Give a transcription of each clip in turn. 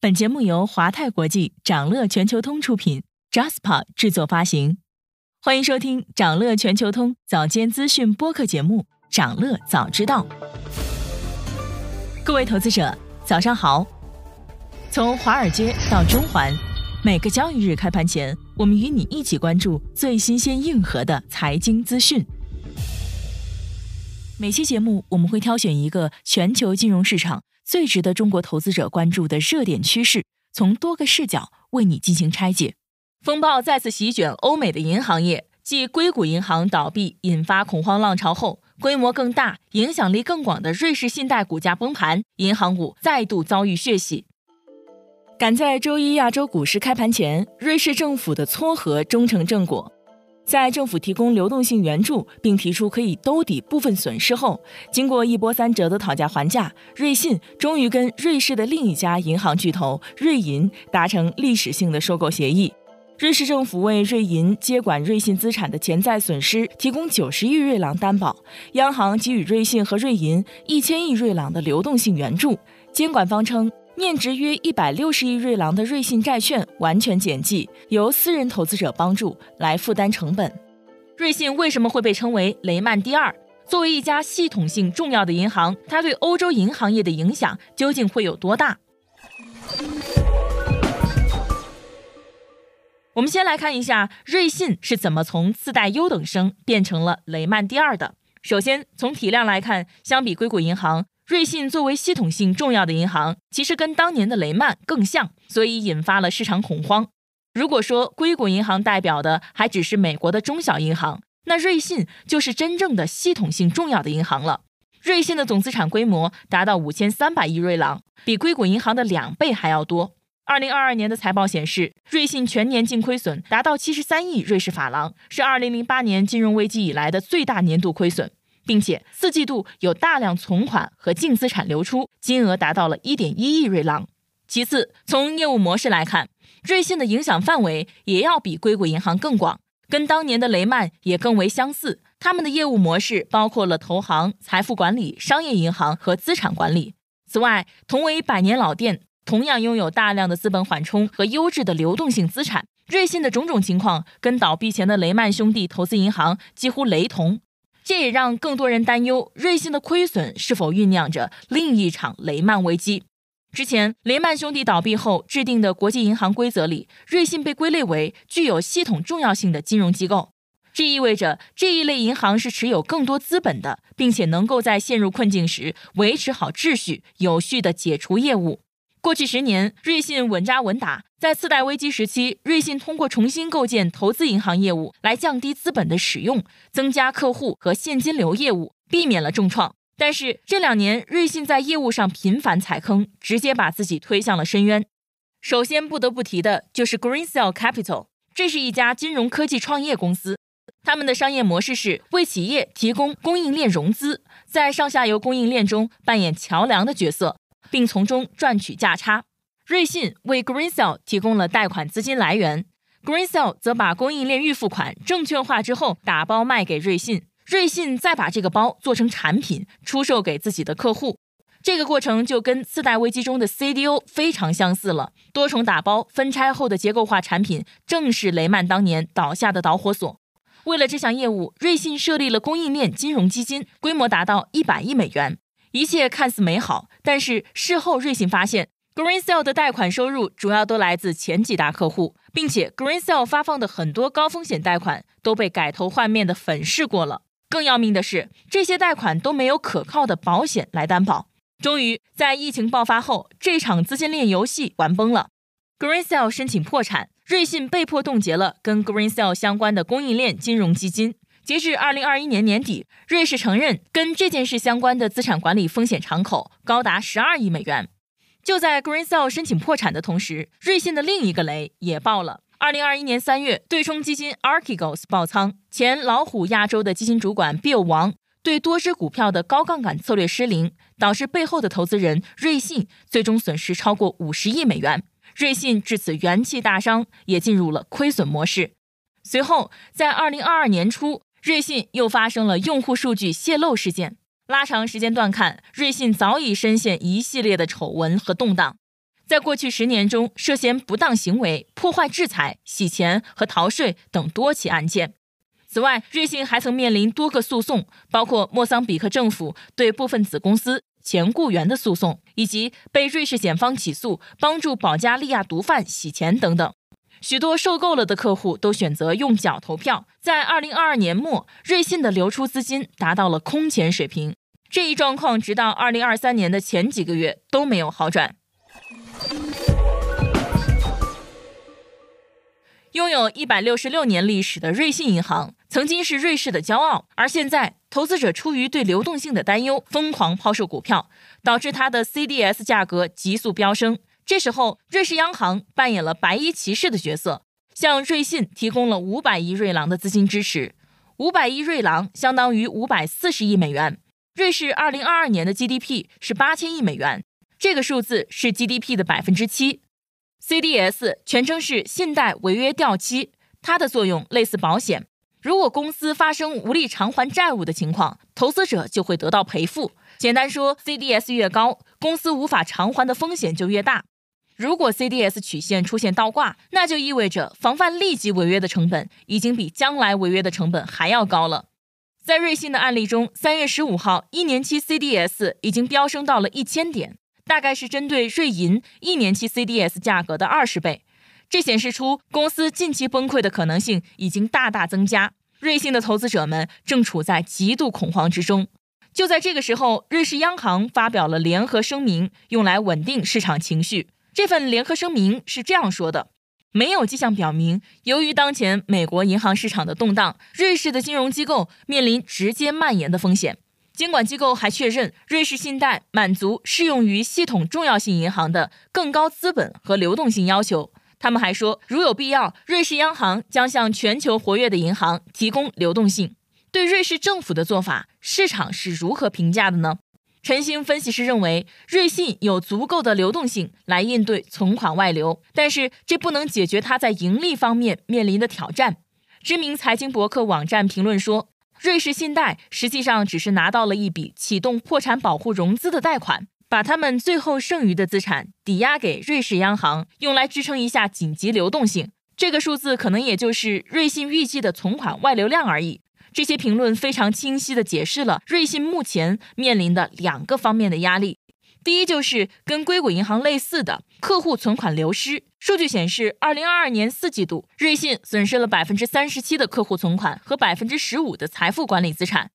本节目由华泰国际、掌乐全球通出品，Jaspa 制作发行。欢迎收听掌乐全球通早间资讯播客节目《掌乐早知道》。各位投资者，早上好！从华尔街到中环，每个交易日开盘前，我们与你一起关注最新鲜、硬核的财经资讯。每期节目，我们会挑选一个全球金融市场。最值得中国投资者关注的热点趋势，从多个视角为你进行拆解。风暴再次席卷欧美的银行业，继硅谷银行倒闭引发恐慌浪潮后，规模更大、影响力更广的瑞士信贷股价崩盘，银行股再度遭遇血洗。赶在周一亚洲股市开盘前，瑞士政府的撮合终成正果。在政府提供流动性援助，并提出可以兜底部分损失后，经过一波三折的讨价还价，瑞信终于跟瑞士的另一家银行巨头瑞银达成历史性的收购协议。瑞士政府为瑞银接管瑞信资产的潜在损失提供九十亿瑞郎担保，央行给予瑞信和瑞银一千亿瑞郎的流动性援助。监管方称。面值约一百六十亿瑞郎的瑞信债券完全减记，由私人投资者帮助来负担成本。瑞信为什么会被称为雷曼第二？作为一家系统性重要的银行，它对欧洲银行业的影响究竟会有多大？我们先来看一下瑞信是怎么从次贷优等生变成了雷曼第二的。首先，从体量来看，相比硅谷银行。瑞信作为系统性重要的银行，其实跟当年的雷曼更像，所以引发了市场恐慌。如果说硅谷银行代表的还只是美国的中小银行，那瑞信就是真正的系统性重要的银行了。瑞信的总资产规模达到五千三百亿瑞郎，比硅谷银行的两倍还要多。二零二二年的财报显示，瑞信全年净亏损达到七十三亿瑞士法郎，是二零零八年金融危机以来的最大年度亏损。并且四季度有大量存款和净资产流出，金额达到了一点一亿瑞郎。其次，从业务模式来看，瑞信的影响范围也要比硅谷银行更广，跟当年的雷曼也更为相似。他们的业务模式包括了投行、财富管理、商业银行和资产管理。此外，同为百年老店，同样拥有大量的资本缓冲和优质的流动性资产。瑞信的种种情况跟倒闭前的雷曼兄弟投资银行几乎雷同。这也让更多人担忧，瑞信的亏损是否酝酿着另一场雷曼危机。之前雷曼兄弟倒闭后制定的国际银行规则里，瑞信被归类为具有系统重要性的金融机构，这意味着这一类银行是持有更多资本的，并且能够在陷入困境时维持好秩序，有序的解除业务。过去十年，瑞信稳扎稳打。在次贷危机时期，瑞信通过重新构建投资银行业务来降低资本的使用，增加客户和现金流业务，避免了重创。但是这两年，瑞信在业务上频繁踩坑，直接把自己推向了深渊。首先不得不提的就是 Greensill Capital，这是一家金融科技创业公司。他们的商业模式是为企业提供供应链融资，在上下游供应链中扮演桥梁的角色，并从中赚取价差。瑞信为 Greensill 提供了贷款资金来源，Greensill 则把供应链预付款证券化之后打包卖给瑞信，瑞信再把这个包做成产品出售给自己的客户。这个过程就跟次贷危机中的 CDO 非常相似了。多重打包分拆后的结构化产品，正是雷曼当年倒下的导火索。为了这项业务，瑞信设立了供应链金融基金，规模达到一百亿美元。一切看似美好，但是事后瑞信发现。Greensill 的贷款收入主要都来自前几大客户，并且 Greensill 发放的很多高风险贷款都被改头换面的粉饰过了。更要命的是，这些贷款都没有可靠的保险来担保。终于在疫情爆发后，这场资金链游戏玩崩了，Greensill 申请破产，瑞信被迫冻结了跟 Greensill 相关的供应链金融基金。截至二零二一年年底，瑞士承认跟这件事相关的资产管理风险敞口高达十二亿美元。就在 Greensill 申请破产的同时，瑞信的另一个雷也爆了。二零二一年三月，对冲基金 Archegos 爆仓，前老虎亚洲的基金主管 Bill 王对多只股票的高杠杆策略失灵，导致背后的投资人瑞信最终损失超过五十亿美元。瑞信至此元气大伤，也进入了亏损模式。随后，在二零二二年初，瑞信又发生了用户数据泄露事件。拉长时间段看，瑞信早已深陷一系列的丑闻和动荡。在过去十年中涉嫌不当行为、破坏制裁、洗钱和逃税等多起案件。此外，瑞信还曾面临多个诉讼，包括莫桑比克政府对部分子公司前雇员的诉讼，以及被瑞士检方起诉帮助保加利亚毒贩洗钱等等。许多受够了的客户都选择用脚投票。在二零二二年末，瑞信的流出资金达到了空前水平。这一状况直到二零二三年的前几个月都没有好转。拥有一百六十六年历史的瑞信银行曾经是瑞士的骄傲，而现在投资者出于对流动性的担忧，疯狂抛售股票，导致它的 CDS 价格急速飙升。这时候，瑞士央行扮演了白衣骑士的角色，向瑞信提供了五百亿瑞郎的资金支持。五百亿瑞郎相当于五百四十亿美元。瑞士二零二二年的 GDP 是八千亿美元，这个数字是 GDP 的百分之七。CDS 全称是信贷违约掉期，它的作用类似保险。如果公司发生无力偿还债务的情况，投资者就会得到赔付。简单说，CDS 越高，公司无法偿还的风险就越大。如果 CDS 曲线出现倒挂，那就意味着防范立即违约的成本已经比将来违约的成本还要高了。在瑞信的案例中，三月十五号，一年期 CDS 已经飙升到了一千点。大概是针对瑞银一年期 CDS 价格的二十倍，这显示出公司近期崩溃的可能性已经大大增加。瑞信的投资者们正处在极度恐慌之中。就在这个时候，瑞士央行发表了联合声明，用来稳定市场情绪。这份联合声明是这样说的：没有迹象表明，由于当前美国银行市场的动荡，瑞士的金融机构面临直接蔓延的风险。监管机构还确认，瑞士信贷满足适用于系统重要性银行的更高资本和流动性要求。他们还说，如有必要，瑞士央行将向全球活跃的银行提供流动性。对瑞士政府的做法，市场是如何评价的呢？陈星分析师认为，瑞信有足够的流动性来应对存款外流，但是这不能解决它在盈利方面面临的挑战。知名财经博客网站评论说。瑞士信贷实际上只是拿到了一笔启动破产保护融资的贷款，把他们最后剩余的资产抵押给瑞士央行，用来支撑一下紧急流动性。这个数字可能也就是瑞信预计的存款外流量而已。这些评论非常清晰地解释了瑞信目前面临的两个方面的压力。第一就是跟硅谷银行类似的客户存款流失。数据显示，二零二二年四季度，瑞信损失了百分之三十七的客户存款和百分之十五的财富管理资产。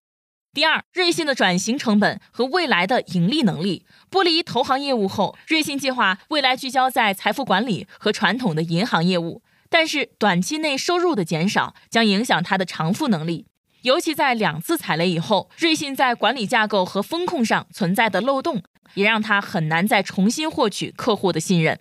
第二，瑞信的转型成本和未来的盈利能力。剥离投行业务后，瑞信计划未来聚焦在财富管理和传统的银行业务，但是短期内收入的减少将影响它的偿付能力。尤其在两次踩雷以后，瑞信在管理架构和风控上存在的漏洞。也让他很难再重新获取客户的信任。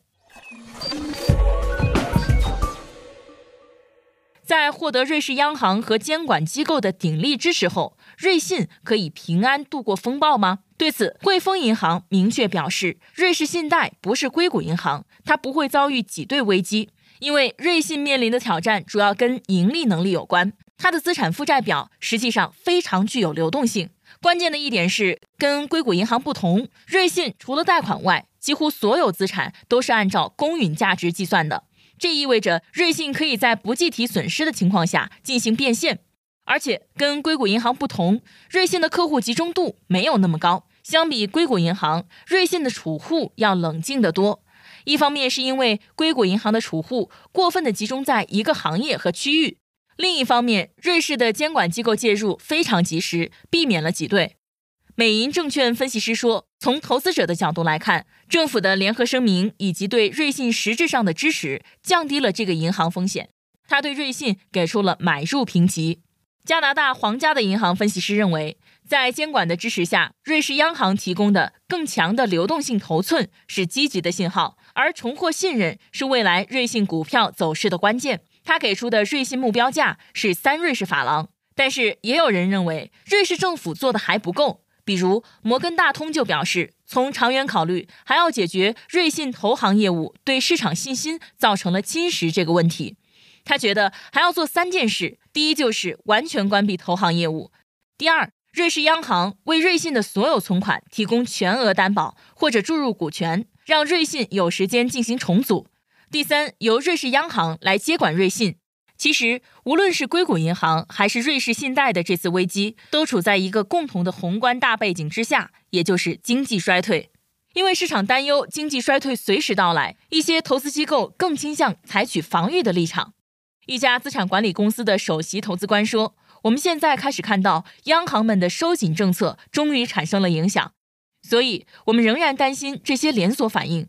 在获得瑞士央行和监管机构的鼎力支持后，瑞信可以平安度过风暴吗？对此，汇丰银行明确表示，瑞士信贷不是硅谷银行，它不会遭遇挤兑危机，因为瑞信面临的挑战主要跟盈利能力有关。它的资产负债表实际上非常具有流动性。关键的一点是，跟硅谷银行不同，瑞信除了贷款外，几乎所有资产都是按照公允价值计算的。这意味着瑞信可以在不计提损失的情况下进行变现，而且跟硅谷银行不同，瑞信的客户集中度没有那么高。相比硅谷银行，瑞信的储户要冷静得多。一方面是因为硅谷银行的储户过分的集中在一个行业和区域。另一方面，瑞士的监管机构介入非常及时，避免了挤兑。美银证券分析师说，从投资者的角度来看，政府的联合声明以及对瑞信实质上的支持，降低了这个银行风险。他对瑞信给出了买入评级。加拿大皇家的银行分析师认为，在监管的支持下，瑞士央行提供的更强的流动性头寸是积极的信号，而重获信任是未来瑞信股票走势的关键。他给出的瑞信目标价是三瑞士法郎，但是也有人认为瑞士政府做的还不够。比如摩根大通就表示，从长远考虑，还要解决瑞信投行业务对市场信心造成了侵蚀这个问题。他觉得还要做三件事：第一，就是完全关闭投行业务；第二，瑞士央行为瑞信的所有存款提供全额担保或者注入股权；让瑞信有时间进行重组；第三，由瑞士央行来接管瑞信。其实，无论是硅谷银行还是瑞士信贷的这次危机，都处在一个共同的宏观大背景之下，也就是经济衰退。因为市场担忧经济衰退随时到来，一些投资机构更倾向采取防御的立场。一家资产管理公司的首席投资官说：“我们现在开始看到央行们的收紧政策终于产生了影响，所以我们仍然担心这些连锁反应